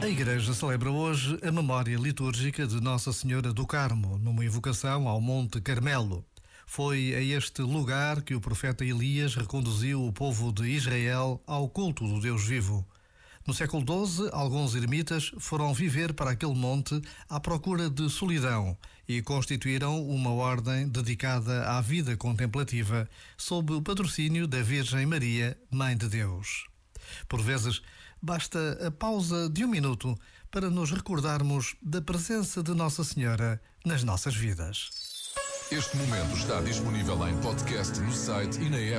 A Igreja celebra hoje a memória litúrgica de Nossa Senhora do Carmo, numa evocação ao Monte Carmelo. Foi a este lugar que o profeta Elias reconduziu o povo de Israel ao culto do Deus vivo. No século XII, alguns ermitas foram viver para aquele monte à procura de solidão e constituíram uma ordem dedicada à vida contemplativa, sob o patrocínio da Virgem Maria, Mãe de Deus. Por vezes, basta a pausa de um minuto para nos recordarmos da presença de Nossa Senhora nas nossas vidas. Este momento está disponível em podcast no site e na app.